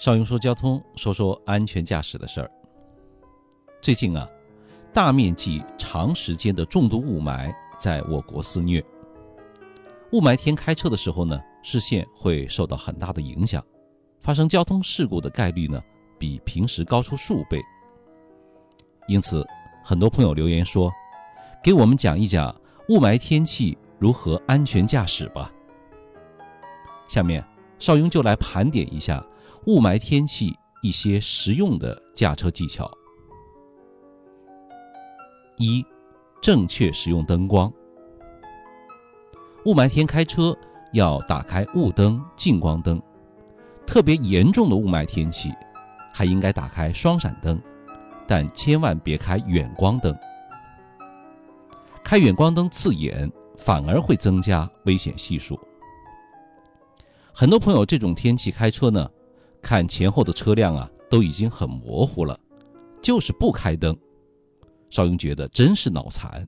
少用说交通，说说安全驾驶的事儿。最近啊，大面积、长时间的重度雾霾在我国肆虐。雾霾天开车的时候呢，视线会受到很大的影响，发生交通事故的概率呢，比平时高出数倍。因此，很多朋友留言说，给我们讲一讲雾霾天气如何安全驾驶吧。下面，邵雍就来盘点一下雾霾天气一些实用的驾车技巧。一、正确使用灯光。雾霾天开车要打开雾灯、近光灯，特别严重的雾霾天气，还应该打开双闪灯，但千万别开远光灯。开远光灯刺眼，反而会增加危险系数。很多朋友这种天气开车呢，看前后的车辆啊都已经很模糊了，就是不开灯。邵雍觉得真是脑残。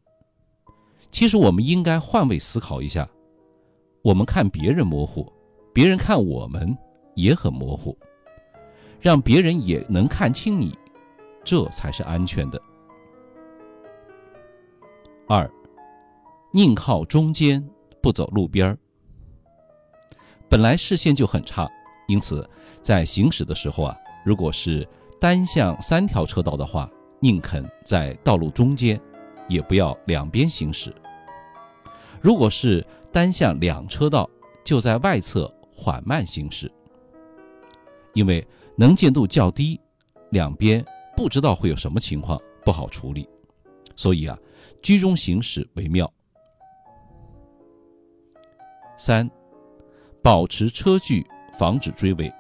其实我们应该换位思考一下，我们看别人模糊，别人看我们也很模糊，让别人也能看清你，这才是安全的。二，宁靠中间，不走路边儿。本来视线就很差，因此在行驶的时候啊，如果是单向三条车道的话，宁肯在道路中间，也不要两边行驶。如果是单向两车道，就在外侧缓慢行驶，因为能见度较低，两边不知道会有什么情况，不好处理，所以啊，居中行驶为妙。三。保持车距，防止追尾。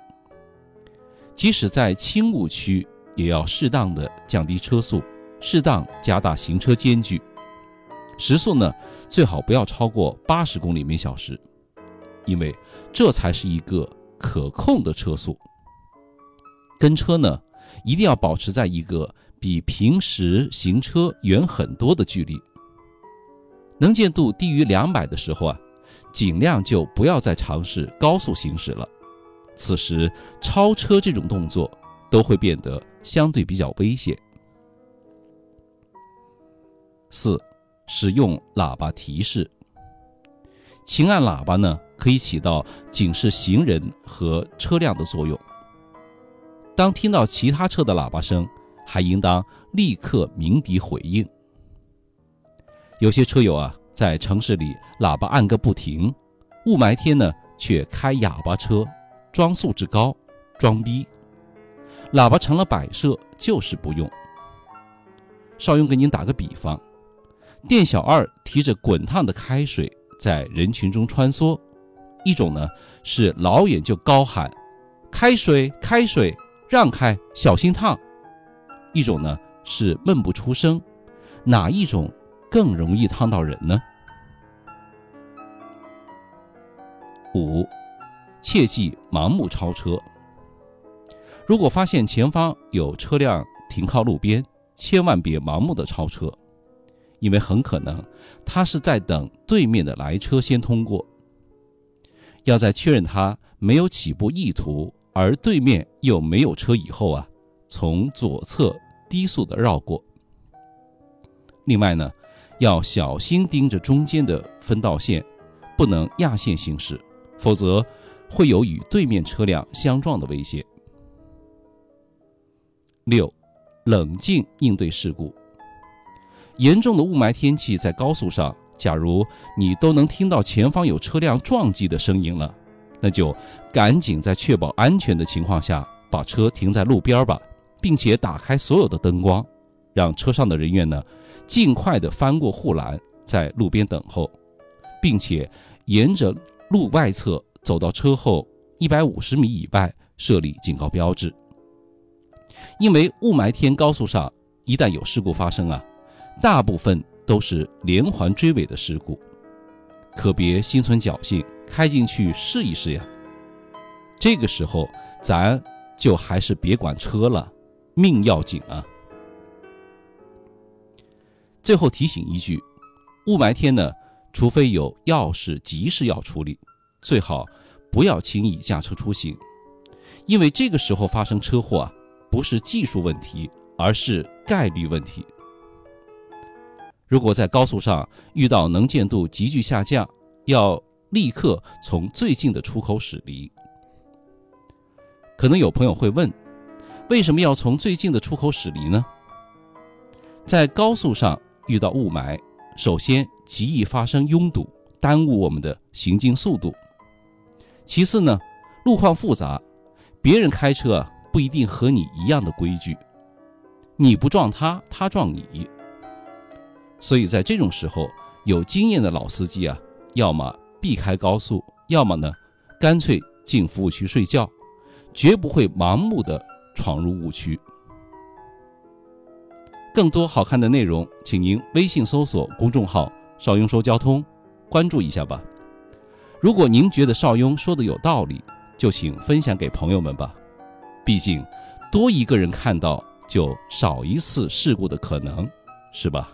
即使在轻雾区，也要适当的降低车速，适当加大行车间距。时速呢，最好不要超过八十公里每小时，因为这才是一个可控的车速。跟车呢，一定要保持在一个比平时行车远很多的距离。能见度低于两百的时候啊。尽量就不要再尝试高速行驶了，此时超车这种动作都会变得相对比较危险。四，使用喇叭提示。轻按喇叭呢，可以起到警示行人和车辆的作用。当听到其他车的喇叭声，还应当立刻鸣笛回应。有些车友啊。在城市里，喇叭按个不停，雾霾天呢却开哑巴车，装素质高，装逼，喇叭成了摆设，就是不用。邵雍给您打个比方，店小二提着滚烫的开水在人群中穿梭，一种呢是老远就高喊“开水，开水，让开，小心烫”，一种呢是闷不出声，哪一种？更容易烫到人呢。五，切忌盲目超车。如果发现前方有车辆停靠路边，千万别盲目的超车，因为很可能他是在等对面的来车先通过。要在确认他没有起步意图，而对面又没有车以后啊，从左侧低速的绕过。另外呢。要小心盯着中间的分道线，不能压线行驶，否则会有与对面车辆相撞的危险。六，冷静应对事故。严重的雾霾天气，在高速上，假如你都能听到前方有车辆撞击的声音了，那就赶紧在确保安全的情况下，把车停在路边吧，并且打开所有的灯光，让车上的人员呢。尽快的翻过护栏，在路边等候，并且沿着路外侧走到车后一百五十米以外设立警告标志。因为雾霾天高速上一旦有事故发生啊，大部分都是连环追尾的事故，可别心存侥幸开进去试一试呀。这个时候咱就还是别管车了，命要紧啊。最后提醒一句，雾霾天呢，除非有要事急事要处理，最好不要轻易驾车出行，因为这个时候发生车祸啊，不是技术问题，而是概率问题。如果在高速上遇到能见度急剧下降，要立刻从最近的出口驶离。可能有朋友会问，为什么要从最近的出口驶离呢？在高速上遇到雾霾，首先极易发生拥堵，耽误我们的行进速度。其次呢，路况复杂，别人开车不一定和你一样的规矩，你不撞他，他撞你。所以在这种时候，有经验的老司机啊，要么避开高速，要么呢，干脆进服务区睡觉，绝不会盲目的闯入误区。更多好看的内容，请您微信搜索公众号“邵雍说交通”，关注一下吧。如果您觉得邵雍说的有道理，就请分享给朋友们吧。毕竟，多一个人看到，就少一次事故的可能，是吧？